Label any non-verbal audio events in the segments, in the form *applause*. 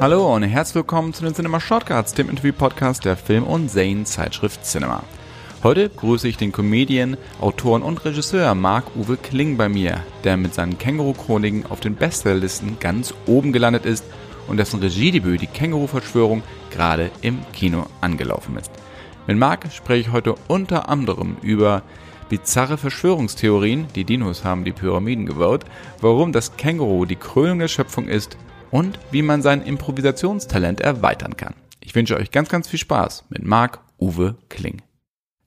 Hallo und herzlich willkommen zu den Cinema Shortcuts, dem Interview-Podcast der Film- und Zane-Zeitschrift Cinema. Heute grüße ich den Comedian, Autoren und Regisseur Marc-Uwe Kling bei mir, der mit seinen Känguru-Chroniken auf den Bestsellerlisten ganz oben gelandet ist und dessen Regiedebüt, die Känguru-Verschwörung, gerade im Kino angelaufen ist. Mit Marc spreche ich heute unter anderem über bizarre Verschwörungstheorien, die Dinos haben die Pyramiden gebaut, warum das Känguru die Krönung der Schöpfung ist und wie man sein Improvisationstalent erweitern kann. Ich wünsche euch ganz, ganz viel Spaß mit Marc-Uwe Kling.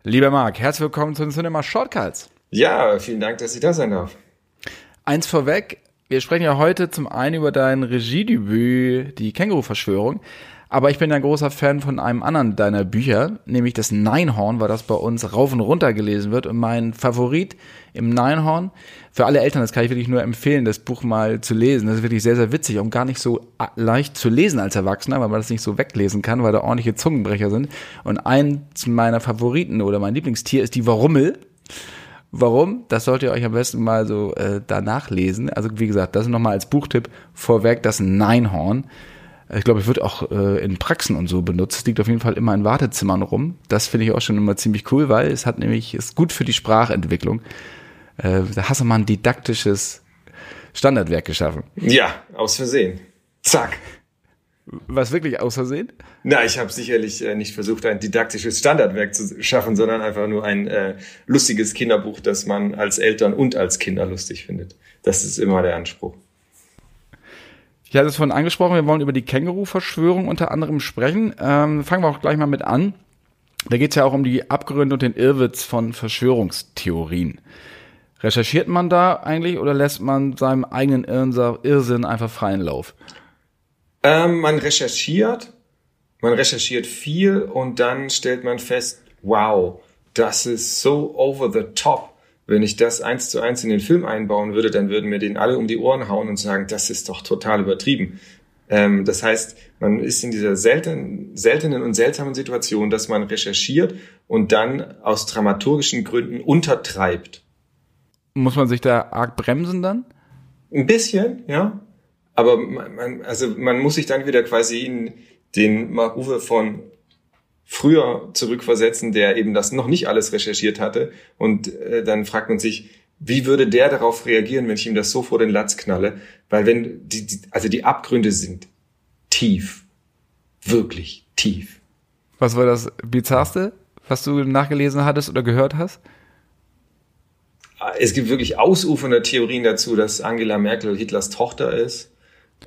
Lieber Marc, herzlich willkommen zu den Cinema Shortcuts. Ja, vielen Dank, dass ich da sein darf. Eins vorweg, wir sprechen ja heute zum einen über dein Regiedebüt, die Känguru-Verschwörung. Aber ich bin ein großer Fan von einem anderen deiner Bücher, nämlich das Neinhorn, weil das bei uns rauf und runter gelesen wird. Und mein Favorit im Neinhorn, für alle Eltern, das kann ich wirklich nur empfehlen, das Buch mal zu lesen. Das ist wirklich sehr, sehr witzig und gar nicht so leicht zu lesen als Erwachsener, weil man das nicht so weglesen kann, weil da ordentliche Zungenbrecher sind. Und eins meiner Favoriten oder mein Lieblingstier ist die Warummel. Warum? Das solltet ihr euch am besten mal so äh, danach lesen. Also wie gesagt, das nochmal als Buchtipp vorweg das Neinhorn. Ich glaube, es wird auch äh, in Praxen und so benutzt. Liegt auf jeden Fall immer in Wartezimmern rum. Das finde ich auch schon immer ziemlich cool, weil es hat nämlich, ist gut für die Sprachentwicklung. Äh, da hast du mal ein didaktisches Standardwerk geschaffen. Ja, aus Versehen. Zack. Was wirklich aus Versehen? Na, ich habe sicherlich äh, nicht versucht, ein didaktisches Standardwerk zu schaffen, sondern einfach nur ein äh, lustiges Kinderbuch, das man als Eltern und als Kinder lustig findet. Das ist immer der Anspruch. Ich hatte es vorhin angesprochen, wir wollen über die Känguru-Verschwörung unter anderem sprechen. Ähm, fangen wir auch gleich mal mit an. Da geht es ja auch um die Abgründe und den Irrwitz von Verschwörungstheorien. Recherchiert man da eigentlich oder lässt man seinem eigenen Irrsinn einfach freien Lauf? Ähm, man recherchiert, man recherchiert viel und dann stellt man fest, wow, das ist so over the top wenn ich das eins zu eins in den Film einbauen würde, dann würden mir den alle um die Ohren hauen und sagen, das ist doch total übertrieben. Ähm, das heißt, man ist in dieser seltenen, seltenen und seltsamen Situation, dass man recherchiert und dann aus dramaturgischen Gründen untertreibt. Muss man sich da arg bremsen dann? Ein bisschen, ja. Aber man, man, also man muss sich dann wieder quasi in den Mark-Uwe von früher zurückversetzen, der eben das noch nicht alles recherchiert hatte. Und äh, dann fragt man sich, wie würde der darauf reagieren, wenn ich ihm das so vor den Latz knalle? Weil wenn die, die also die Abgründe sind tief, wirklich tief. Was war das bizarrste, was du nachgelesen hattest oder gehört hast? Es gibt wirklich ausufernde Theorien dazu, dass Angela Merkel Hitlers Tochter ist.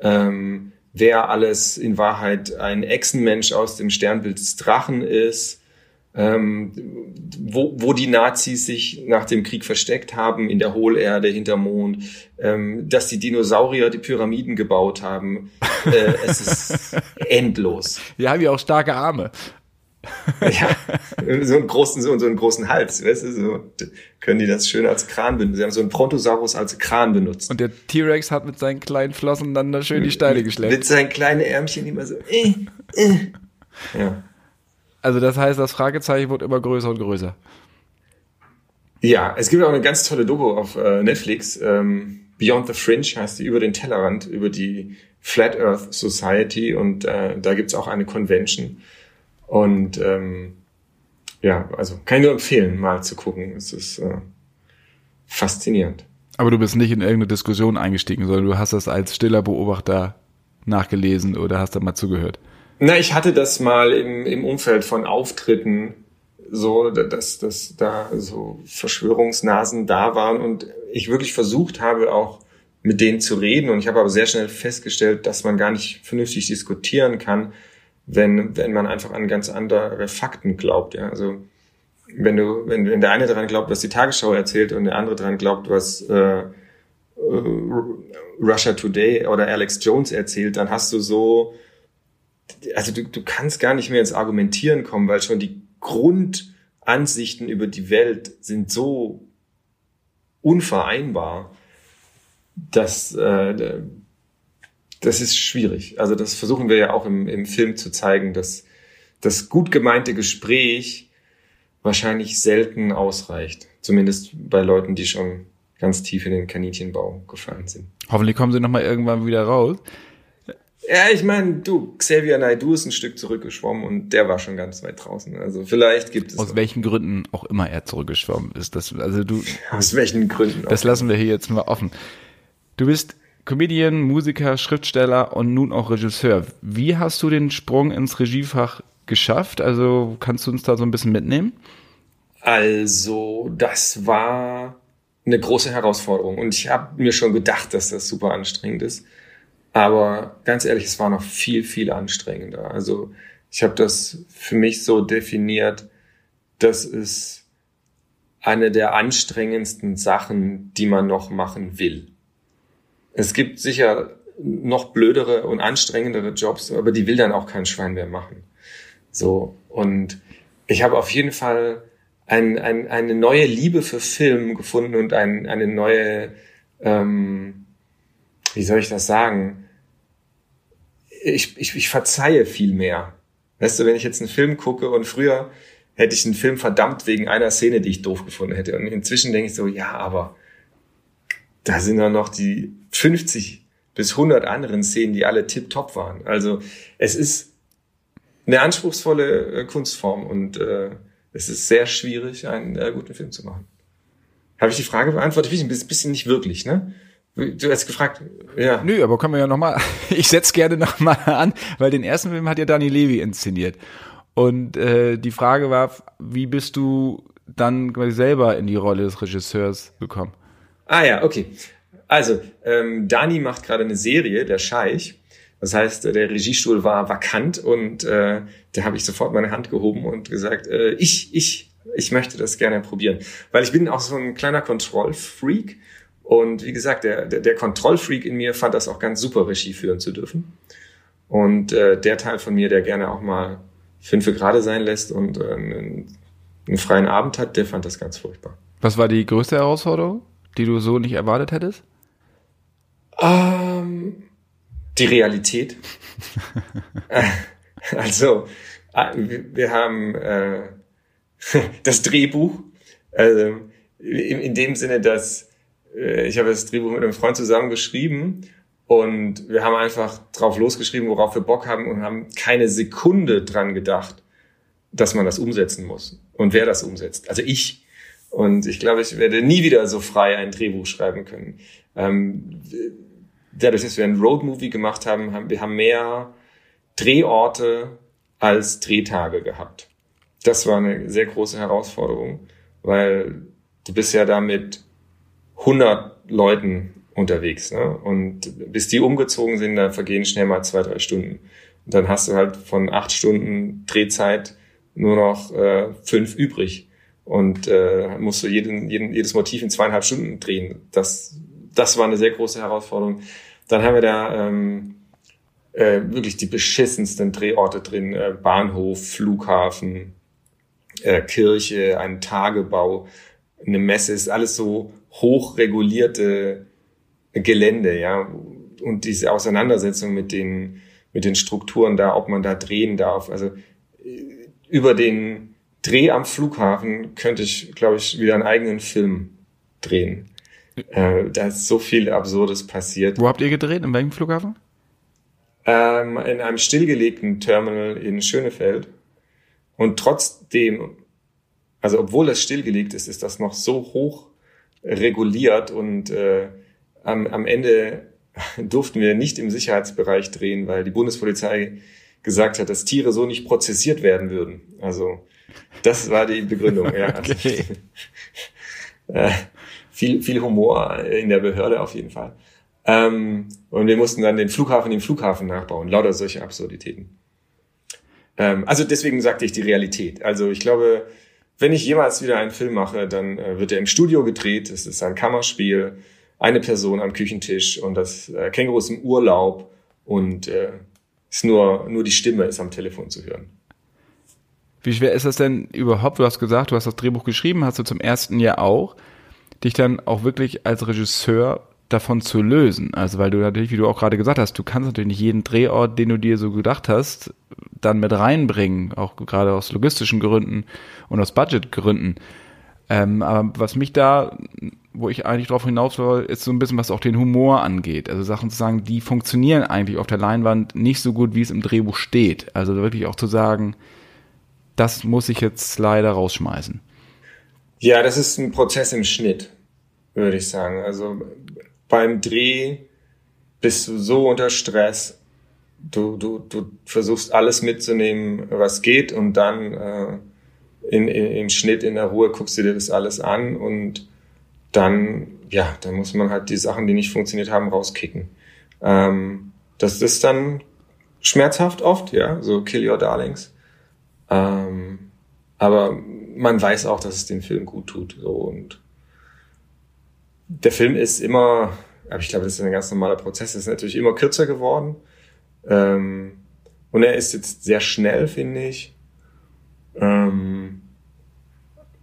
Ähm, wer alles in Wahrheit ein Echsenmensch aus dem Sternbild des Drachen ist, ähm, wo, wo die Nazis sich nach dem Krieg versteckt haben, in der Hohlerde, hinter Mond, ähm, dass die Dinosaurier die Pyramiden gebaut haben. Äh, es ist *laughs* endlos. Die haben ja auch starke Arme *laughs* ja, so einen großen, so, so einen großen Hals, weißt du, so können die das schön als Kran benutzen. Sie haben so einen Brontosaurus als Kran benutzt. Und der T-Rex hat mit seinen kleinen Flossen dann da schön die Steine geschleppt. Mit seinen kleinen Ärmchen immer so, äh, äh. Ja. Also das heißt, das Fragezeichen wird immer größer und größer. Ja, es gibt auch eine ganz tolle Doku auf äh, Netflix, ähm, Beyond the Fringe heißt die, über den Tellerrand, über die Flat Earth Society und äh, da gibt's auch eine Convention und ähm, ja, also kann ich nur empfehlen, mal zu gucken. Es ist äh, faszinierend. Aber du bist nicht in irgendeine Diskussion eingestiegen, sondern du hast das als stiller Beobachter nachgelesen oder hast da mal zugehört? Na, ich hatte das mal im, im Umfeld von Auftritten so, dass, dass da so Verschwörungsnasen da waren und ich wirklich versucht habe, auch mit denen zu reden. Und ich habe aber sehr schnell festgestellt, dass man gar nicht vernünftig diskutieren kann, wenn, wenn man einfach an ganz andere Fakten glaubt. Ja? Also wenn du, wenn, wenn der eine daran glaubt, was die Tagesschau erzählt und der andere daran glaubt, was äh, äh, Russia Today oder Alex Jones erzählt, dann hast du so, also du, du kannst gar nicht mehr ins Argumentieren kommen, weil schon die Grundansichten über die Welt sind so unvereinbar, dass äh, das ist schwierig. Also das versuchen wir ja auch im, im Film zu zeigen, dass das gut gemeinte Gespräch wahrscheinlich selten ausreicht. Zumindest bei Leuten, die schon ganz tief in den Kaninchenbau gefallen sind. Hoffentlich kommen sie nochmal irgendwann wieder raus. Ja, ich meine, du, Xavier Naidoo ist ein Stück zurückgeschwommen und der war schon ganz weit draußen. Also vielleicht gibt es. Aus welchen Gründen auch immer er zurückgeschwommen ist. Das, also du. Aus welchen Gründen? Das lassen wir hier jetzt mal offen. Du bist Comedian, Musiker, Schriftsteller und nun auch Regisseur. Wie hast du den Sprung ins Regiefach geschafft? Also kannst du uns da so ein bisschen mitnehmen? Also, das war eine große Herausforderung und ich habe mir schon gedacht, dass das super anstrengend ist. Aber ganz ehrlich, es war noch viel, viel anstrengender. Also ich habe das für mich so definiert, dass es eine der anstrengendsten Sachen, die man noch machen will. Es gibt sicher noch blödere und anstrengendere Jobs, aber die will dann auch kein Schwein mehr machen. So und ich habe auf jeden Fall ein, ein, eine neue Liebe für Film gefunden und ein, eine neue, ähm, wie soll ich das sagen? Ich, ich, ich verzeihe viel mehr. Weißt du, wenn ich jetzt einen Film gucke und früher hätte ich einen Film verdammt wegen einer Szene, die ich doof gefunden hätte. Und inzwischen denke ich so, ja, aber da sind dann noch die 50 bis 100 anderen Szenen, die alle tipptopp waren. Also es ist eine anspruchsvolle äh, Kunstform und äh, es ist sehr schwierig, einen äh, guten Film zu machen. Habe ich die Frage beantwortet? Ein bisschen nicht wirklich, ne? Du hast gefragt, ja. Nö, aber können wir ja nochmal, *laughs* ich setz gerne nochmal an, weil den ersten Film hat ja Dani Levi inszeniert. Und äh, die Frage war, wie bist du dann selber in die Rolle des Regisseurs gekommen? Ah ja, okay. Also, ähm, Dani macht gerade eine Serie, der Scheich. Das heißt, der Regiestuhl war vakant und äh, da habe ich sofort meine Hand gehoben und gesagt, äh, ich, ich, ich möchte das gerne probieren. Weil ich bin auch so ein kleiner Kontrollfreak. Und wie gesagt, der, der, der Kontrollfreak in mir fand das auch ganz super, Regie führen zu dürfen. Und äh, der Teil von mir, der gerne auch mal fünf gerade sein lässt und äh, einen, einen freien Abend hat, der fand das ganz furchtbar. Was war die größte Herausforderung, die du so nicht erwartet hättest? Ähm, die Realität. *laughs* also, äh, wir haben äh, *laughs* das Drehbuch, also in, in dem Sinne, dass äh, ich habe das Drehbuch mit einem Freund zusammen geschrieben und wir haben einfach drauf losgeschrieben, worauf wir Bock haben und haben keine Sekunde dran gedacht, dass man das umsetzen muss und wer das umsetzt. Also ich. Und ich glaube, ich werde nie wieder so frei ein Drehbuch schreiben können. Ähm, dadurch, dass wir ein Roadmovie gemacht haben, haben wir haben mehr Drehorte als Drehtage gehabt. Das war eine sehr große Herausforderung, weil du bist ja da mit 100 Leuten unterwegs. Ne? Und bis die umgezogen sind, da vergehen schnell mal zwei, drei Stunden. Und dann hast du halt von acht Stunden Drehzeit nur noch äh, fünf übrig. Und äh, musst du jeden, jeden, jedes Motiv in zweieinhalb Stunden drehen. Das, das war eine sehr große Herausforderung. Dann haben wir da ähm, äh, wirklich die beschissensten Drehorte drin. Äh, Bahnhof, Flughafen, äh, Kirche, ein Tagebau, eine Messe, ist alles so hochregulierte Gelände, ja. Und diese Auseinandersetzung mit den, mit den Strukturen da, ob man da drehen darf. Also äh, über den Dreh am Flughafen könnte ich, glaube ich, wieder einen eigenen Film drehen. Äh, da ist so viel Absurdes passiert. Wo habt ihr gedreht? In welchem Flughafen? Ähm, in einem stillgelegten Terminal in Schönefeld. Und trotzdem, also obwohl das stillgelegt ist, ist das noch so hoch reguliert und äh, am, am Ende *laughs* durften wir nicht im Sicherheitsbereich drehen, weil die Bundespolizei gesagt hat, dass Tiere so nicht prozessiert werden würden. Also das war die Begründung. Ja. *laughs* Okay. *laughs* äh, viel, viel Humor in der Behörde auf jeden Fall. Ähm, und wir mussten dann den Flughafen den Flughafen nachbauen. Lauter solche Absurditäten. Ähm, also deswegen sagte ich die Realität. Also ich glaube, wenn ich jemals wieder einen Film mache, dann äh, wird er im Studio gedreht. Es ist ein Kammerspiel, eine Person am Küchentisch und das äh, Känguru ist im Urlaub und äh, ist nur, nur die Stimme ist am Telefon zu hören. Wie schwer ist das denn überhaupt? Du hast gesagt, du hast das Drehbuch geschrieben, hast du zum ersten Jahr auch, dich dann auch wirklich als Regisseur davon zu lösen. Also weil du natürlich, wie du auch gerade gesagt hast, du kannst natürlich nicht jeden Drehort, den du dir so gedacht hast, dann mit reinbringen, auch gerade aus logistischen Gründen und aus Budgetgründen. Ähm, aber was mich da wo ich eigentlich drauf hinaus will, ist so ein bisschen, was auch den Humor angeht. Also Sachen zu sagen, die funktionieren eigentlich auf der Leinwand nicht so gut, wie es im Drehbuch steht. Also wirklich auch zu sagen, das muss ich jetzt leider rausschmeißen. Ja, das ist ein Prozess im Schnitt, würde ich sagen. Also beim Dreh bist du so unter Stress, du, du, du versuchst alles mitzunehmen, was geht und dann äh, in, in, im Schnitt in der Ruhe guckst du dir das alles an und dann, ja, dann muss man halt die Sachen, die nicht funktioniert haben, rauskicken. Ähm, das ist dann schmerzhaft oft, ja, so Kill Your Darlings. Ähm, aber man weiß auch, dass es den Film gut tut. So, und der Film ist immer, aber ich glaube, das ist ein ganz normaler Prozess, ist natürlich immer kürzer geworden. Ähm, und er ist jetzt sehr schnell, finde ich. Ähm,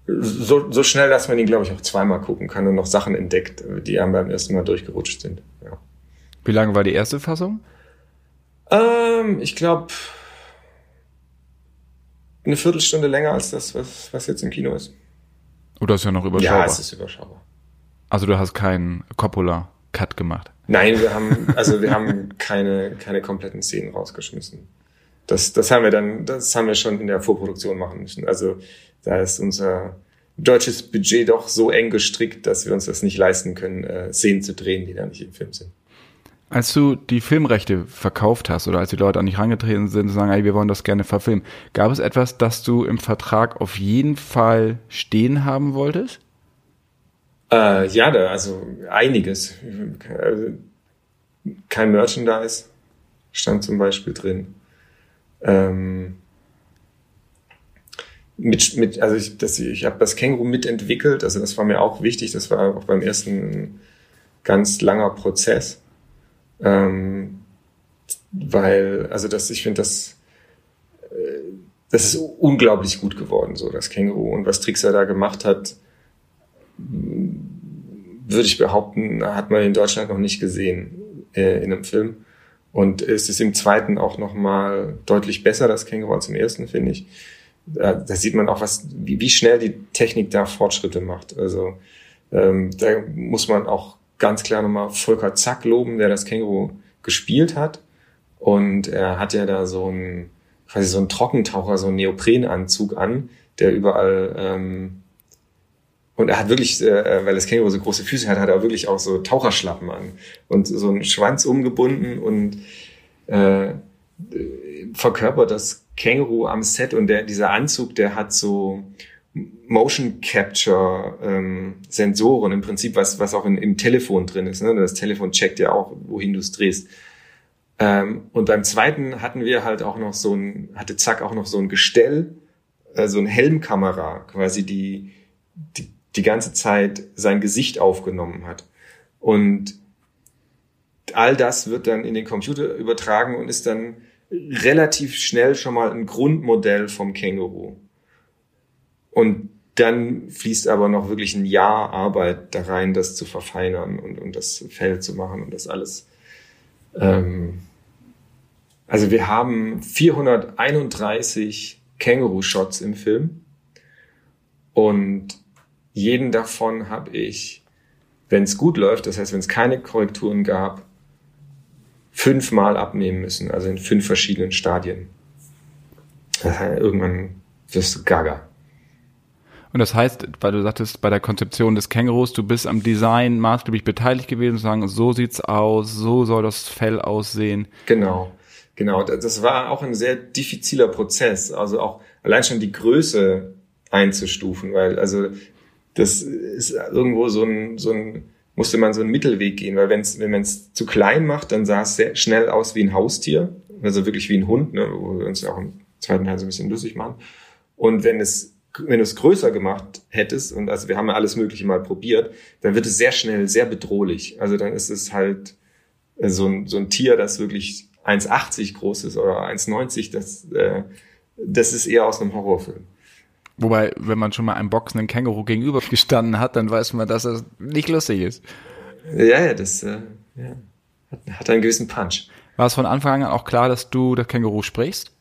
so, so schnell, dass man ihn, glaube ich, auch zweimal gucken kann und noch Sachen entdeckt, die einem beim ersten Mal durchgerutscht sind. Ja. Wie lange war die erste Fassung? Ähm, ich glaube, eine Viertelstunde länger als das, was, was jetzt im Kino ist. Oder ist ja noch überschaubar? Ja, es ist überschaubar. Also du hast keinen Coppola-Cut gemacht? Nein, wir haben, *laughs* also wir haben keine, keine kompletten Szenen rausgeschmissen. Das, das haben wir dann, das haben wir schon in der Vorproduktion machen müssen. Also da ist unser deutsches Budget doch so eng gestrickt, dass wir uns das nicht leisten können, äh, Szenen zu drehen, die da nicht im Film sind. Als du die Filmrechte verkauft hast oder als die Leute an dich herangetreten sind und sagen, ey, wir wollen das gerne verfilmen, gab es etwas, das du im Vertrag auf jeden Fall stehen haben wolltest? Äh, ja, da, also einiges. Kein Merchandise stand zum Beispiel drin. Ähm, mit, mit, also ich, das, ich habe das Känguru mitentwickelt, also das war mir auch wichtig, das war auch beim ersten ganz langer Prozess ähm, weil, also das, ich finde, das, äh, das ist unglaublich gut geworden, so das Känguru. Und was Trixer da gemacht hat, würde ich behaupten, hat man in Deutschland noch nicht gesehen äh, in einem Film. Und es ist im zweiten auch noch mal deutlich besser, das Känguru, als im ersten, finde ich. Da, da sieht man auch, was, wie, wie schnell die Technik da Fortschritte macht. Also ähm, da muss man auch ganz klar nochmal Volker Zack loben, der das Känguru gespielt hat. Und er hat ja da so ein, quasi so ein Trockentaucher, so einen Neoprenanzug an, der überall, ähm, und er hat wirklich, äh, weil das Känguru so große Füße hat, hat er wirklich auch so Taucherschlappen an und so einen Schwanz umgebunden und äh, verkörpert das Känguru am Set und der, dieser Anzug, der hat so Motion Capture ähm, Sensoren im Prinzip, was, was auch in, im Telefon drin ist. Ne? Das Telefon checkt ja auch, wohin du es drehst. Ähm, und beim zweiten hatten wir halt auch noch so ein, hatte Zack auch noch so ein Gestell, äh, so ein Helmkamera, quasi die, die die ganze Zeit sein Gesicht aufgenommen hat. Und all das wird dann in den Computer übertragen und ist dann relativ schnell schon mal ein Grundmodell vom Känguru. Und dann fließt aber noch wirklich ein Jahr Arbeit da rein, das zu verfeinern und, und das Fell zu machen und das alles. Ähm, also wir haben 431 Känguru-Shots im Film und jeden davon habe ich, wenn es gut läuft, das heißt, wenn es keine Korrekturen gab, fünfmal abnehmen müssen, also in fünf verschiedenen Stadien. Das heißt, irgendwann wirst du gaga. Und das heißt, weil du sagtest, bei der Konzeption des Kängurus, du bist am Design maßgeblich beteiligt gewesen, zu sagen, so sieht's aus, so soll das Fell aussehen. Genau, genau. Das war auch ein sehr diffiziler Prozess. Also auch allein schon die Größe einzustufen, weil also das ist irgendwo so ein, so ein musste man so einen Mittelweg gehen, weil wenn's, wenn man es zu klein macht, dann sah es sehr schnell aus wie ein Haustier, also wirklich wie ein Hund, ne, wo wir uns auch im zweiten Teil so ein bisschen lustig machen. Und wenn es wenn du es größer gemacht hättest, und also wir haben ja alles Mögliche mal probiert, dann wird es sehr schnell sehr bedrohlich. Also dann ist es halt äh, so ein, so ein Tier, das wirklich 1,80 groß ist oder 1,90, das, äh, das ist eher aus einem Horrorfilm. Wobei, wenn man schon mal einem boxenden Känguru gegenüber *laughs* gestanden hat, dann weiß man, dass das nicht lustig ist. Ja, ja, das äh, ja, hat, hat einen gewissen Punch. War es von Anfang an auch klar, dass du das Känguru sprichst?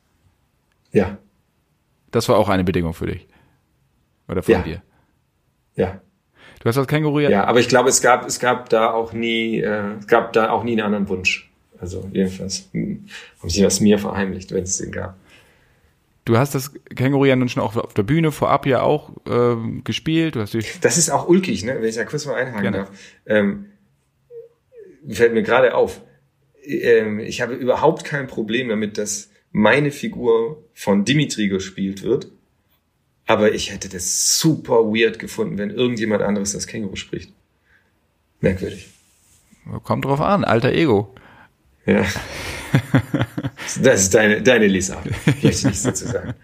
Ja. Das war auch eine Bedingung für dich. Oder von ja. dir? Ja. Du hast das Känguru ja. Ja, aber ich glaube, es gab, es gab da auch nie, äh, es gab da auch nie einen anderen Wunsch. Also jedenfalls hm, haben sie das mir verheimlicht, wenn es den gab. Du hast das Känguru ja nun schon auch auf der Bühne vorab ja auch äh, gespielt. Du hast das ist auch ulkig, ne? wenn ich da kurz mal einhaken Gerne. darf. Ähm, fällt mir gerade auf. Ähm, ich habe überhaupt kein Problem damit, dass meine Figur von Dimitri gespielt wird. Aber ich hätte das super weird gefunden, wenn irgendjemand anderes das Känguru spricht. Merkwürdig. kommt drauf an, alter Ego. Ja. *laughs* Das ist deine, deine Lesart. Möchte nichts dazu sagen.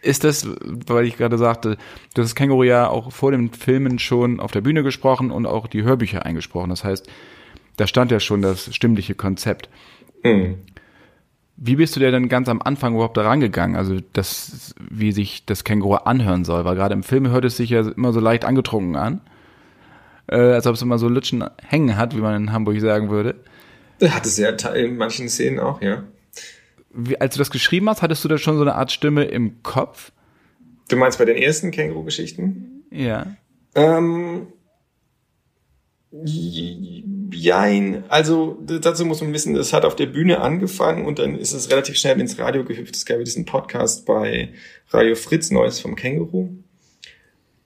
Ist das, weil ich gerade sagte, du hast das Känguru ja auch vor den Filmen schon auf der Bühne gesprochen und auch die Hörbücher eingesprochen. Das heißt, da stand ja schon das stimmliche Konzept. Hm. Wie bist du dir denn ganz am Anfang überhaupt da rangegangen? Also das, wie sich das Känguru anhören soll, weil gerade im Film hört es sich ja immer so leicht angetrunken an. Äh, als ob es immer so Lutschen hängen hat, wie man in Hamburg sagen würde. Hat es ja in manchen Szenen auch, ja. Wie, als du das geschrieben hast, hattest du da schon so eine Art Stimme im Kopf? Du meinst bei den ersten Känguru-Geschichten? Ja. Ähm, jein. Also dazu muss man wissen, das hat auf der Bühne angefangen und dann ist es relativ schnell ins Radio gehüpft. Es gab ja diesen Podcast bei Radio Fritz Neues vom Känguru.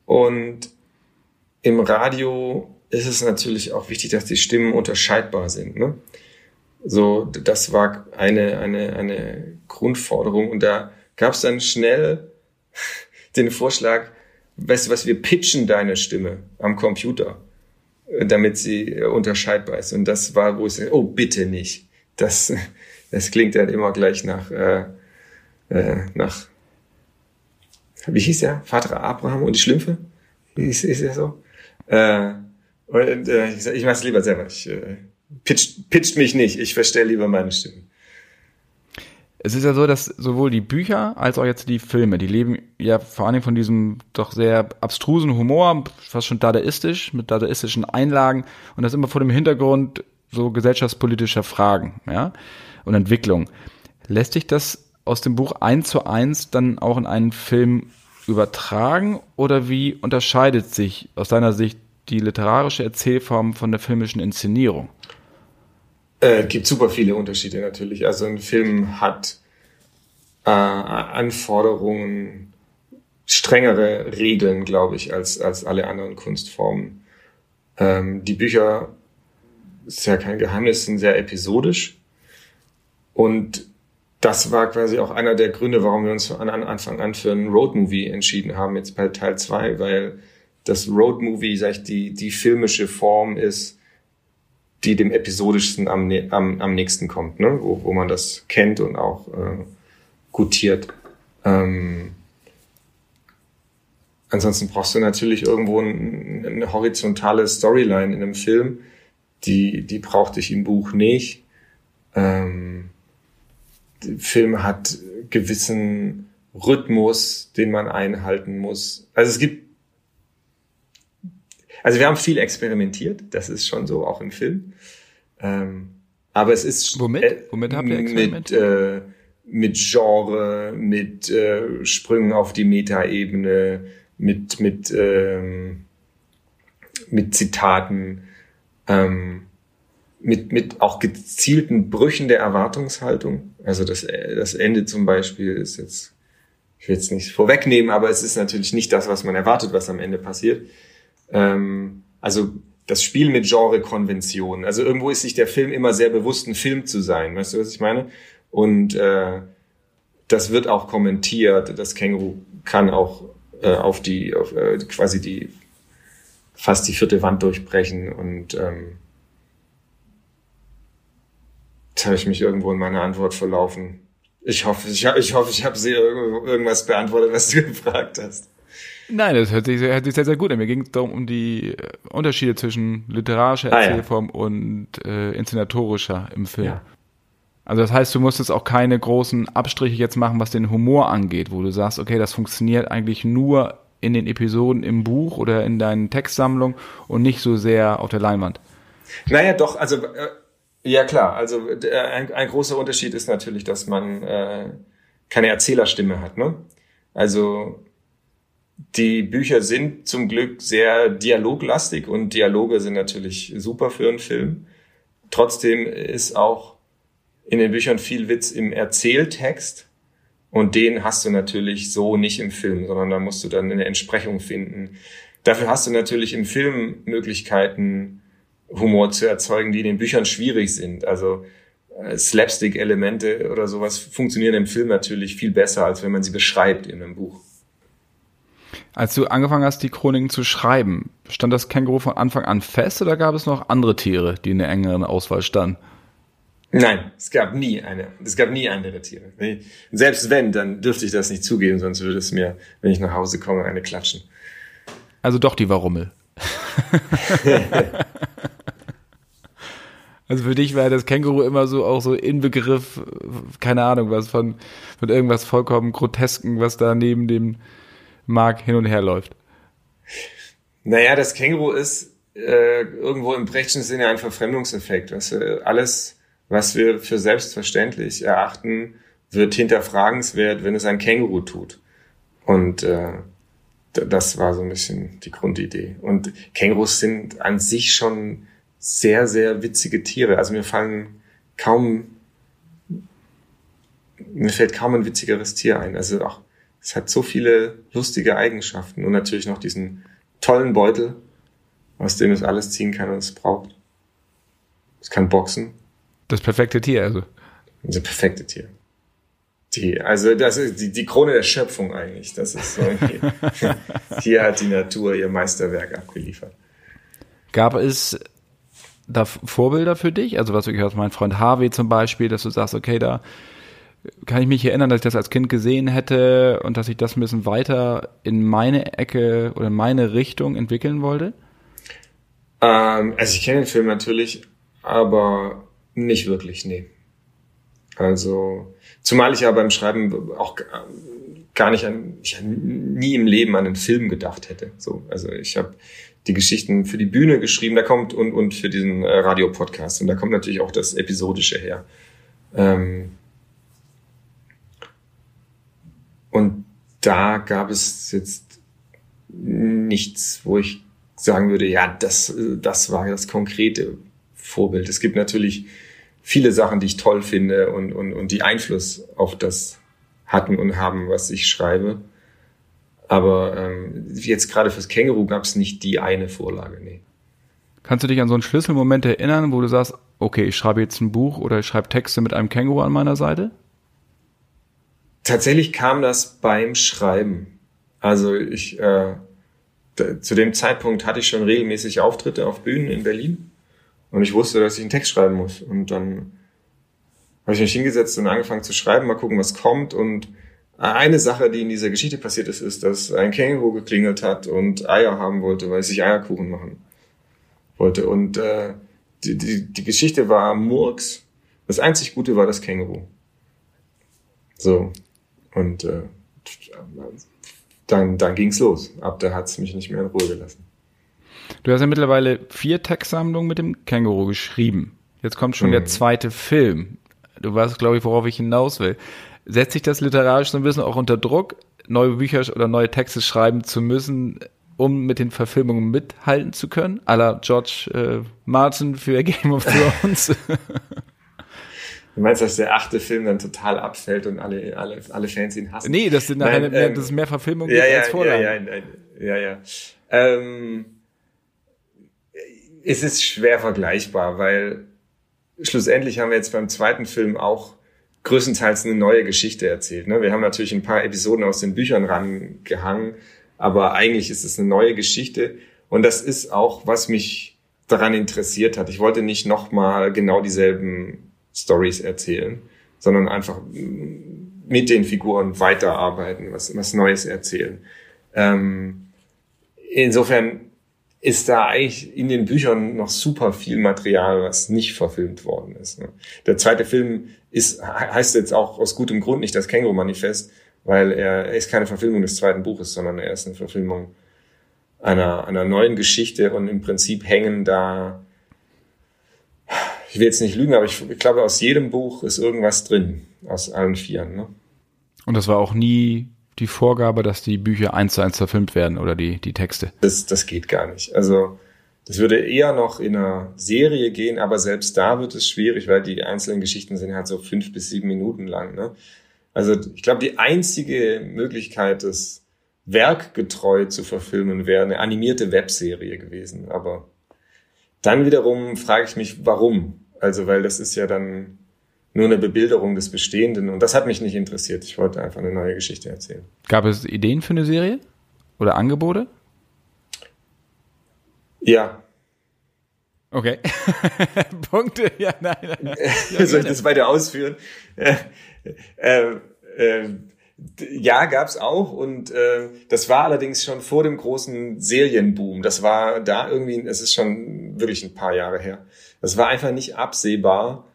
Und im Radio ist es natürlich auch wichtig, dass die Stimmen unterscheidbar sind. Ne? So, das war eine, eine, eine Grundforderung. Und da gab es dann schnell *laughs* den Vorschlag, weißt du was, wir pitchen deine Stimme am Computer, äh, damit sie äh, unterscheidbar ist. Und das war, wo ich sage, oh, bitte nicht. Das, *laughs* das klingt dann immer gleich nach, äh, äh, nach, wie hieß er? Vater Abraham und die Schlümpfe? Ist, ist er so? Äh, und äh, ich, sag, ich mach's lieber selber. Ich, äh, pitcht, pitcht mich nicht. Ich verstelle lieber meine Stimme. Es ist ja so, dass sowohl die Bücher als auch jetzt die Filme, die leben ja vor Dingen von diesem doch sehr abstrusen Humor, fast schon dadaistisch, mit dadaistischen Einlagen und das immer vor dem Hintergrund so gesellschaftspolitischer Fragen, ja, und Entwicklung. Lässt sich das aus dem Buch eins zu eins dann auch in einen Film übertragen oder wie unterscheidet sich aus deiner Sicht die literarische Erzählform von der filmischen Inszenierung? Äh, gibt super viele Unterschiede natürlich. Also ein Film hat äh, Anforderungen, strengere Regeln, glaube ich, als, als alle anderen Kunstformen. Ähm, die Bücher, ist ja kein Geheimnis, sind sehr episodisch. Und das war quasi auch einer der Gründe, warum wir uns an Anfang an für einen Roadmovie entschieden haben, jetzt bei Teil zwei, weil das Roadmovie, sag ich, die, die filmische Form ist, die dem episodischsten am, am, am nächsten kommt, ne? wo, wo man das kennt und auch äh, gutiert. Ähm, ansonsten brauchst du natürlich irgendwo ein, eine horizontale Storyline in einem Film. Die, die brauchte ich im Buch nicht. Ähm, der Film hat gewissen Rhythmus, den man einhalten muss. Also es gibt also wir haben viel experimentiert, das ist schon so, auch im Film. Ähm, aber es ist Womit? äh, Womit habt ihr mit, experimentiert? äh, mit Genre, mit äh, Sprüngen auf die Metaebene, mit mit ähm, mit Zitaten, ähm, mit mit auch gezielten Brüchen der Erwartungshaltung. Also das das Ende zum Beispiel ist jetzt ich will jetzt nicht vorwegnehmen, aber es ist natürlich nicht das, was man erwartet, was am Ende passiert. Ähm, also das Spiel mit Genre-Konventionen. Also irgendwo ist sich der Film immer sehr bewusst, ein Film zu sein. Weißt du, was ich meine? Und äh, das wird auch kommentiert. Das Känguru kann auch äh, auf die, auf, äh, quasi die, fast die vierte Wand durchbrechen. Und ähm, jetzt habe ich mich irgendwo in meiner Antwort verlaufen. Ich hoffe, ich, ich hoffe, ich habe sie irgendwas beantwortet, was du *laughs* gefragt hast. Nein, das hört sich, hört sich sehr, sehr gut an. Mir ging es darum, um die äh, Unterschiede zwischen literarischer Ah, ja. Erzählform und äh, inszenatorischer im Film. Ja. Also das heißt, du musstest auch keine großen Abstriche jetzt machen, was den Humor angeht, wo du sagst, okay, das funktioniert eigentlich nur in den Episoden im Buch oder in deinen Textsammlungen und nicht so sehr auf der Leinwand. Naja, doch, also äh, ja klar, also äh, ein, ein großer Unterschied ist natürlich, dass man äh, keine Erzählerstimme hat, ne? Also die Bücher sind zum Glück sehr dialoglastig und Dialoge sind natürlich super für einen Film. Trotzdem ist auch in den Büchern viel Witz im Erzähltext und den hast du natürlich so nicht im Film, sondern da musst du dann eine Entsprechung finden. Dafür hast du natürlich im Film Möglichkeiten, Humor zu erzeugen, die in den Büchern schwierig sind. Also äh, Slapstick-Elemente oder sowas funktionieren im Film natürlich viel besser, als wenn man sie beschreibt in einem Buch. Als du angefangen hast, die Chroniken zu schreiben, stand das Känguru von Anfang an fest oder gab es noch andere Tiere, die in der engeren Auswahl standen? Nein, es gab nie eine. Es gab nie andere Tiere. Selbst wenn, dann dürfte ich das nicht zugeben, sonst würde es mir, wenn ich nach Hause komme, eine klatschen. Also doch die Warummel. *laughs* also für dich war das Känguru immer so auch so Inbegriff, keine Ahnung, was von, von irgendwas vollkommen Grotesken, was da neben dem Mark hin und her läuft. Naja, das Känguru ist äh, irgendwo im brechtschen Sinne ein Verfremdungseffekt. Weißt du? Alles, was wir für selbstverständlich erachten, wird hinterfragenswert, wenn es ein Känguru tut. Und äh, das war so ein bisschen die Grundidee. Und Kängurus sind an sich schon sehr, sehr witzige Tiere. Also mir fallen kaum, mir fällt kaum ein witzigeres Tier ein. Also auch, es hat so viele lustige Eigenschaften und natürlich noch diesen tollen Beutel, aus dem es alles ziehen kann, was es braucht. Es kann boxen. Das perfekte Tier, also. Das perfekte Tier. Die, also das ist die, die Krone der Schöpfung eigentlich. Das ist so. *laughs* hier hat die Natur ihr Meisterwerk abgeliefert. Gab es da Vorbilder für dich? Also was du gehört hast, mein Freund Harvey zum Beispiel, dass du sagst, okay, da kann ich mich erinnern, dass ich das als Kind gesehen hätte und dass ich das ein bisschen weiter in meine Ecke oder in meine Richtung entwickeln wollte? Ähm, also ich kenne den Film natürlich, aber nicht wirklich, nee. Also, zumal ich ja beim Schreiben auch gar nicht an, ich nie im Leben an einen Film gedacht hätte. So, also ich habe die Geschichten für die Bühne geschrieben, da kommt und und für diesen äh, Radiopodcast und da kommt natürlich auch das episodische her. Ähm, und da gab es jetzt nichts, wo ich sagen würde, ja, das das war das konkrete Vorbild. Es gibt natürlich viele Sachen, die ich toll finde und, und, und die Einfluss auf das hatten und haben, was ich schreibe. Aber ähm, jetzt gerade fürs Känguru gab es nicht die eine Vorlage, nee. Kannst du dich an so einen Schlüsselmoment erinnern, wo du sagst, okay, ich schreibe jetzt ein Buch oder ich schreibe Texte mit einem Känguru an meiner Seite? Tatsächlich kam das beim Schreiben. Also ich äh, zu dem Zeitpunkt hatte ich schon regelmäßig Auftritte auf Bühnen in Berlin und ich wusste, dass ich einen Text schreiben muss. Und dann habe ich mich hingesetzt und angefangen zu schreiben, mal gucken, was kommt. Und eine Sache, die in dieser Geschichte passiert ist, ist, dass ein Känguru geklingelt hat und Eier haben wollte, weil es sich Eierkuchen machen wollte. Und äh, die, die, die Geschichte war Murks. Das einzig Gute war das Känguru. So. Und äh, dann, dann ging's los. Ab da hat's mich nicht mehr in Ruhe gelassen. Du hast ja mittlerweile vier Textsammlungen mit dem Känguru geschrieben. Jetzt kommt schon mhm. der zweite Film. Du weißt, glaube ich, worauf ich hinaus will. Setzt sich das literarisch so ein bisschen auch unter Druck, neue Bücher oder neue Texte schreiben zu müssen, um mit den Verfilmungen mithalten zu können? A la George äh, Martin für *laughs* Game of Thrones. *laughs* Du meinst, dass der achte Film dann total abfällt und alle, alle, alle Fans ihn hassen? Nee, das sind Nein, mehr, ähm, dass es mehr Verfilmungen ja, gibt ja, als Vorlagen. Ja, ja, ja, ja. Ähm, es ist schwer vergleichbar, weil schlussendlich haben wir jetzt beim zweiten Film auch größtenteils eine neue Geschichte erzählt. Ne? Wir haben natürlich ein paar Episoden aus den Büchern rangehangen, aber eigentlich ist es eine neue Geschichte. Und das ist auch, was mich daran interessiert hat. Ich wollte nicht nochmal genau dieselben Stories erzählen, sondern einfach mit den Figuren weiterarbeiten, was, was Neues erzählen. Ähm, insofern ist da eigentlich in den Büchern noch super viel Material, was nicht verfilmt worden ist. Ne? Der zweite Film ist, heißt jetzt auch aus gutem Grund nicht das Känguru-Manifest, weil er, er ist keine Verfilmung des zweiten Buches, sondern er ist eine Verfilmung einer, einer neuen Geschichte und im Prinzip hängen da, ich will jetzt nicht lügen, aber ich, ich glaube, aus jedem Buch ist irgendwas drin, aus allen Vieren. Ne? Und das war auch nie die Vorgabe, dass die Bücher eins zu eins verfilmt werden oder die, die Texte? Das, das geht gar nicht. Also das würde eher noch in einer Serie gehen, aber selbst da wird es schwierig, weil die einzelnen Geschichten sind halt so fünf bis sieben Minuten lang. Ne? Also ich glaube, die einzige Möglichkeit, das werkgetreu zu verfilmen, wäre eine animierte Webserie gewesen. Aber dann wiederum frage ich mich, warum? Also, weil das ist ja dann nur eine Bebilderung des Bestehenden und das hat mich nicht interessiert. Ich wollte einfach eine neue Geschichte erzählen. Gab es Ideen für eine Serie oder Angebote? Ja. Okay. *laughs* Punkte, ja, nein. nein. *laughs* Ja, Soll ich das weiter ausführen? Äh, äh, äh, ja, gab's auch und äh, das war allerdings schon vor dem großen Serienboom. Das war da irgendwie, es ist schon wirklich ein paar Jahre her. Das war einfach nicht absehbar,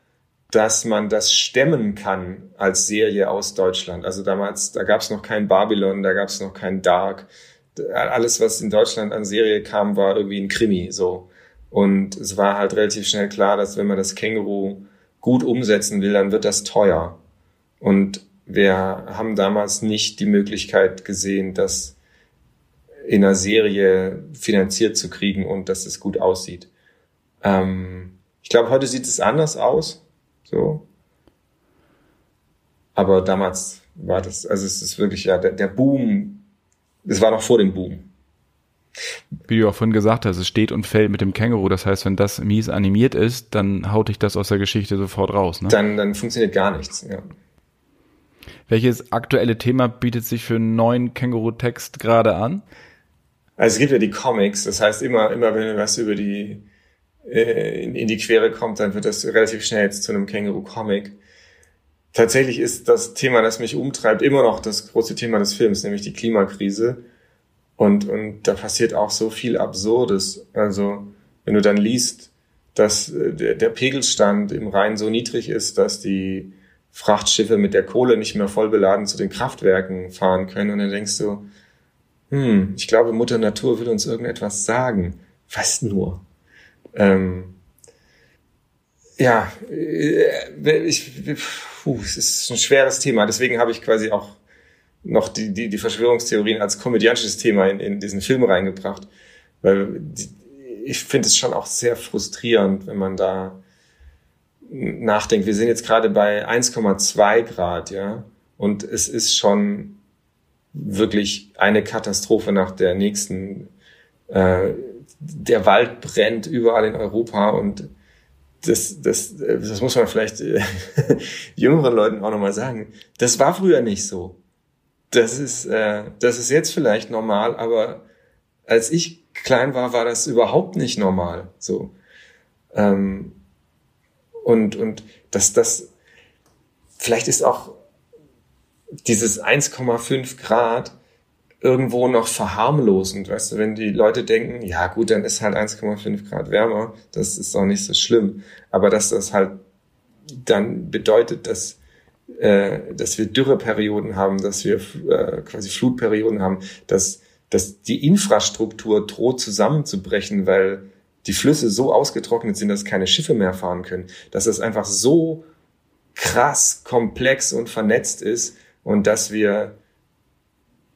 dass man das stemmen kann als Serie aus Deutschland. Also damals, da gab's noch kein Babylon, da gab's noch kein Dark. Alles, was in Deutschland an Serie kam, war irgendwie ein Krimi so. Und es war halt relativ schnell klar, dass wenn man das Känguru gut umsetzen will, dann wird das teuer. Und wir haben damals nicht die Möglichkeit gesehen, das in einer Serie finanziert zu kriegen und dass es gut aussieht. Ähm, ich glaube, heute sieht es anders aus. So. Aber damals war das, also es ist wirklich ja der, der Boom, es war noch vor dem Boom. Wie du auch vorhin gesagt hast, es steht und fällt mit dem Känguru. Das heißt, wenn das mies animiert ist, dann haut dich das aus der Geschichte sofort raus. Ne? Dann, dann funktioniert gar nichts. Ja. Welches aktuelle Thema bietet sich für einen neuen Känguru-Text gerade an? Also es gibt ja die Comics. Das heißt, immer, immer wenn was über die äh, in, in die Quere kommt, dann wird das relativ schnell zu einem Känguru-Comic. Tatsächlich ist das Thema, das mich umtreibt, immer noch das große Thema des Films, nämlich die Klimakrise. Und, und da passiert auch so viel Absurdes. Also, wenn du dann liest, dass äh, der, der Pegelstand im Rhein so niedrig ist, dass die Frachtschiffe mit der Kohle nicht mehr voll beladen zu den Kraftwerken fahren können. Und dann denkst du, hm, ich glaube, Mutter Natur will uns irgendetwas sagen. Was nur? Ähm, ja, äh, ich, puh, es ist ein schweres Thema. Deswegen habe ich quasi auch noch die, die, die Verschwörungstheorien als komödiantisches Thema in, in diesen Film reingebracht. Weil ich finde es schon auch sehr frustrierend, wenn man da nachdenkt. Wir sind jetzt gerade bei 1,2 Grad, ja. Und es ist schon wirklich eine Katastrophe nach der nächsten. Äh, der Wald brennt überall in Europa und das, das, das muss man vielleicht äh, *laughs* jüngeren Leuten auch nochmal sagen. Das war früher nicht so das ist, äh, das ist jetzt vielleicht normal, aber als ich klein war, war das überhaupt nicht normal. So. Ähm, und, und das, das, vielleicht ist auch dieses 1,5 Grad irgendwo noch verharmlosend, weißt du, wenn die Leute denken, ja gut, dann ist halt 1,5 Grad wärmer, das ist auch nicht so schlimm, aber dass das halt dann bedeutet, dass äh, dass wir Dürreperioden haben, dass wir äh, quasi Flutperioden haben, dass, dass die Infrastruktur droht zusammenzubrechen, weil die Flüsse so ausgetrocknet sind, dass keine Schiffe mehr fahren können, dass es einfach so krass komplex und vernetzt ist und dass wir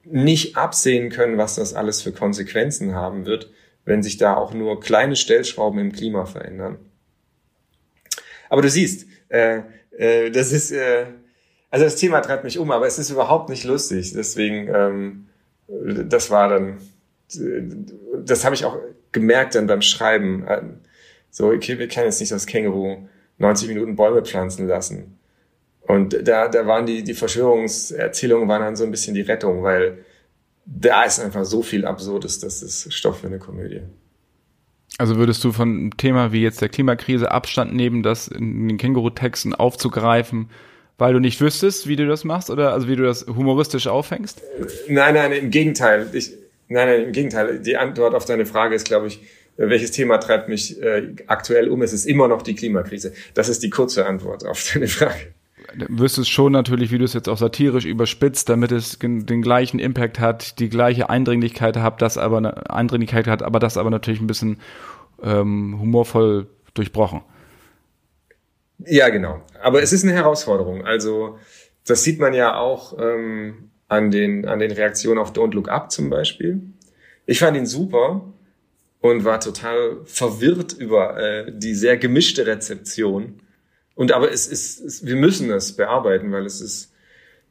nicht absehen können, was das alles für Konsequenzen haben wird, wenn sich da auch nur kleine Stellschrauben im Klima verändern. Aber du siehst, äh, äh, das ist, äh, also das Thema treibt mich um, aber es ist überhaupt nicht lustig. Deswegen, ähm, das war dann, das habe ich auch gemerkt dann beim Schreiben. Ähm, so, okay, wir können jetzt nicht das Känguru 90 Minuten Bäume pflanzen lassen. Und da, da waren die, die Verschwörungserzählungen waren dann so ein bisschen die Rettung, weil da ist einfach so viel Absurdes, das ist Stoff für eine Komödie. Also würdest du von einem Thema wie jetzt der Klimakrise Abstand nehmen, das in den Känguru-Texten aufzugreifen weil du nicht wüsstest, wie du das machst oder also wie du das humoristisch auffängst? Nein, nein, im Gegenteil. Ich, nein, nein, im Gegenteil. Die Antwort auf deine Frage ist, glaube ich, welches Thema treibt mich äh, aktuell um? Es ist immer noch die Klimakrise. Das ist die kurze Antwort auf deine Frage. Du wüsstest schon natürlich, wie du es jetzt auch satirisch überspitzt, damit es den gleichen Impact hat, die gleiche Eindringlichkeit hat, das aber eine Eindringlichkeit hat, aber das aber natürlich ein bisschen ähm, humorvoll durchbrochen. Ja, genau. Aber es ist eine Herausforderung. Also das sieht man ja auch ähm, an den, an den Reaktionen auf Don't Look Up zum Beispiel. Ich fand ihn super und war total verwirrt über äh, die sehr gemischte Rezeption. Und aber es ist, es, wir müssen es bearbeiten, weil es ist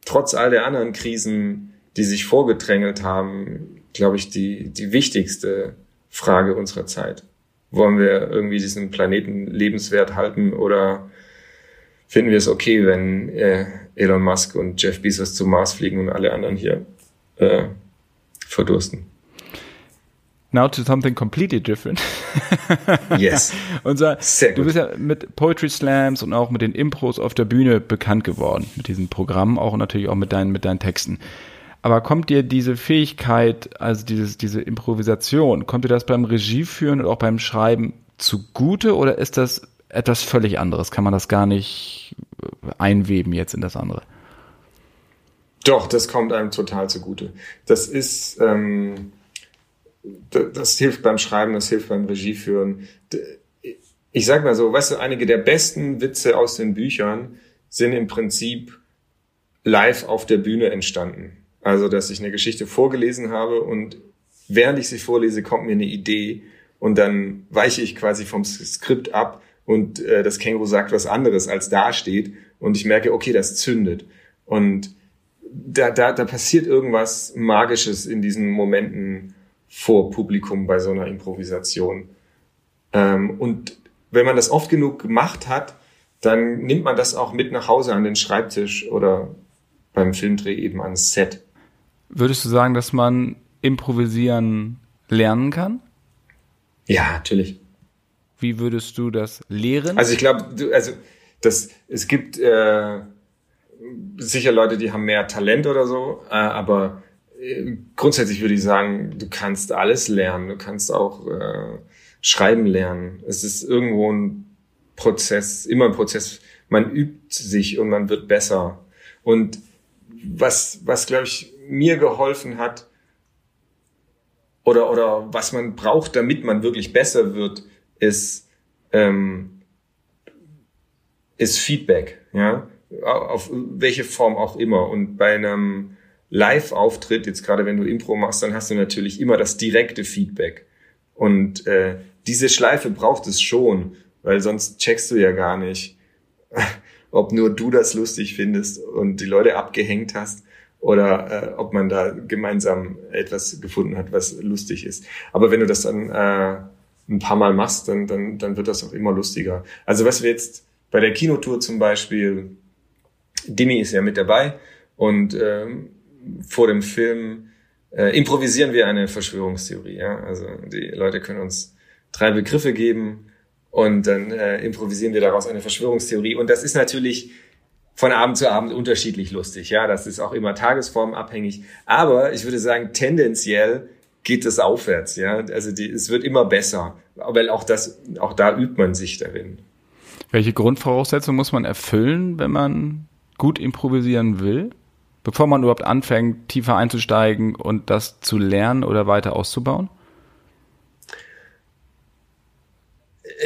trotz all der anderen Krisen, die sich vorgedrängelt haben, glaube ich, die, die wichtigste Frage unserer Zeit. Wollen wir irgendwie diesen Planeten lebenswert halten oder finden wir es okay, wenn äh, Elon Musk und Jeff Bezos zum Mars fliegen und alle anderen hier äh, verdursten? Now to something completely different. *laughs* yes. *laughs* und zwar, Sehr du bist ja mit Poetry Slams und auch mit den Impros auf der Bühne bekannt geworden, mit diesem Programm, auch natürlich auch mit deinen, mit deinen Texten. Aber kommt dir diese Fähigkeit, also dieses, diese Improvisation, kommt dir das beim Regieführen und auch beim Schreiben zugute oder ist das etwas völlig anderes? Kann man das gar nicht einweben jetzt in das andere? Doch, das kommt einem total zugute. Das ist, ähm, das, hilft beim Schreiben, das hilft beim Regieführen. Ich sag mal so, weißt du, einige der besten Witze aus den Büchern sind im Prinzip live auf der Bühne entstanden. Also, dass ich eine Geschichte vorgelesen habe und während ich sie vorlese, kommt mir eine Idee und dann weiche ich quasi vom Skript ab und äh, das Känguru sagt was anderes, als da steht und ich merke, okay, das zündet. Und da, da, da passiert irgendwas Magisches in diesen Momenten vor Publikum bei so einer Improvisation. Ähm, und wenn man das oft genug gemacht hat, dann nimmt man das auch mit nach Hause an den Schreibtisch oder beim Filmdreh eben ans Set. Würdest du sagen, dass man improvisieren lernen kann? Ja, natürlich. Wie würdest du das lehren? Also ich glaube, also das, es gibt äh, sicher Leute, die haben mehr Talent oder so, äh, aber grundsätzlich würde ich sagen, du kannst alles lernen. Du kannst auch äh, schreiben lernen. Es ist irgendwo ein Prozess, immer ein Prozess. Man übt sich und man wird besser. Und was, was glaube ich, mir geholfen hat oder, oder was man braucht, damit man wirklich besser wird, ist, ähm, ist Feedback, ja, auf welche Form auch immer. Und bei einem Live-Auftritt, jetzt gerade wenn du Impro machst, dann hast du natürlich immer das direkte Feedback. Und äh, diese Schleife braucht es schon, weil sonst checkst du ja gar nicht, *laughs* ob nur du das lustig findest und die Leute abgehängt hast oder äh, ob man da gemeinsam etwas gefunden hat, was lustig ist. Aber wenn du das dann äh, ein paar Mal machst, dann, dann, dann wird das auch immer lustiger. Also was wir jetzt bei der Kinotour zum Beispiel, Dimi ist ja mit dabei und ähm, vor dem Film äh, improvisieren wir eine Verschwörungstheorie. Ja? Also die Leute können uns drei Begriffe geben und dann äh, improvisieren wir daraus eine Verschwörungstheorie. Und das ist natürlich von Abend zu Abend unterschiedlich lustig. Ja, das ist auch immer tagesformabhängig. Aber ich würde sagen, tendenziell geht es aufwärts. Ja, also die, es wird immer besser, weil auch das, auch da übt man sich darin. Welche Grundvoraussetzungen muss man erfüllen, wenn man gut improvisieren will, bevor man überhaupt anfängt, tiefer einzusteigen und das zu lernen oder weiter auszubauen?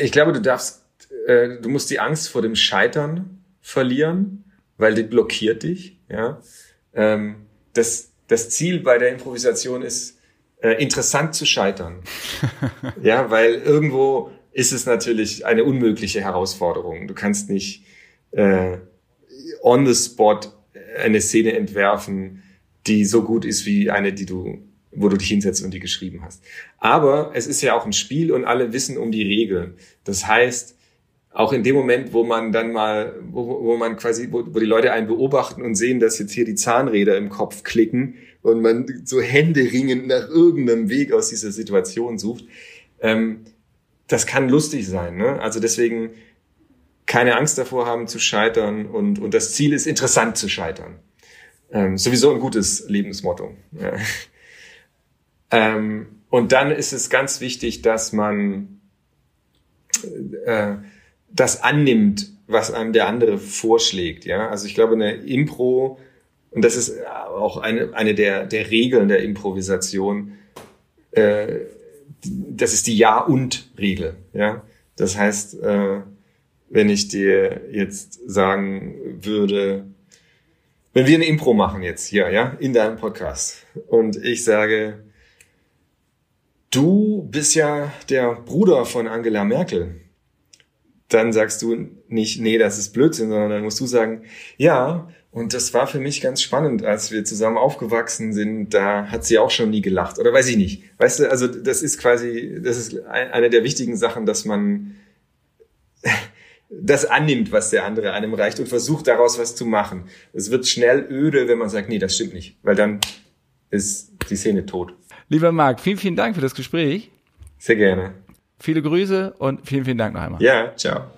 Ich glaube, du darfst, äh, du musst die Angst vor dem Scheitern verlieren weil die blockiert dich. Ja? Ähm, das, das Ziel bei der Improvisation ist, äh, interessant zu scheitern. *laughs* ja, weil irgendwo ist es natürlich eine unmögliche Herausforderung. Du kannst nicht äh, on the spot eine Szene entwerfen, die so gut ist wie eine, die du, wo du dich hinsetzt und die geschrieben hast. Aber es ist ja auch ein Spiel und alle wissen um die Regeln. Das heißt, auch in dem Moment, wo man dann mal, wo, wo man quasi, wo, wo die Leute einen beobachten und sehen, dass jetzt hier die Zahnräder im Kopf klicken und man so händeringend nach irgendeinem Weg aus dieser Situation sucht, ähm, das kann lustig sein. Ne? Also deswegen keine Angst davor haben zu scheitern und, und das Ziel ist interessant zu scheitern. Ähm, sowieso ein gutes Lebensmotto. Ja. Ähm, und dann ist es ganz wichtig, dass man äh, das annimmt, was einem der andere vorschlägt. Ja, also ich glaube, eine Impro, und das ist auch eine, eine der, der Regeln der Improvisation, äh, das ist die Ja-und-Regel. Ja, das heißt, äh, wenn ich dir jetzt sagen würde, wenn wir eine Impro machen jetzt hier, ja, in deinem Podcast und ich sage, du bist ja der Bruder von Angela Merkel, dann sagst du nicht, nee, das ist Blödsinn, sondern dann musst du sagen, ja, und das war für mich ganz spannend, als wir zusammen aufgewachsen sind. Da hat sie auch schon nie gelacht. Oder weiß ich nicht. Weißt du, also das ist quasi, das ist eine der wichtigen Sachen, dass man das annimmt, was der andere einem reicht und versucht daraus was zu machen. Es wird schnell öde, wenn man sagt, nee, das stimmt nicht. Weil dann ist die Szene tot. Lieber Marc, vielen, vielen Dank für das Gespräch. Sehr gerne. Viele Grüße und vielen, vielen Dank noch einmal. Ja, ciao.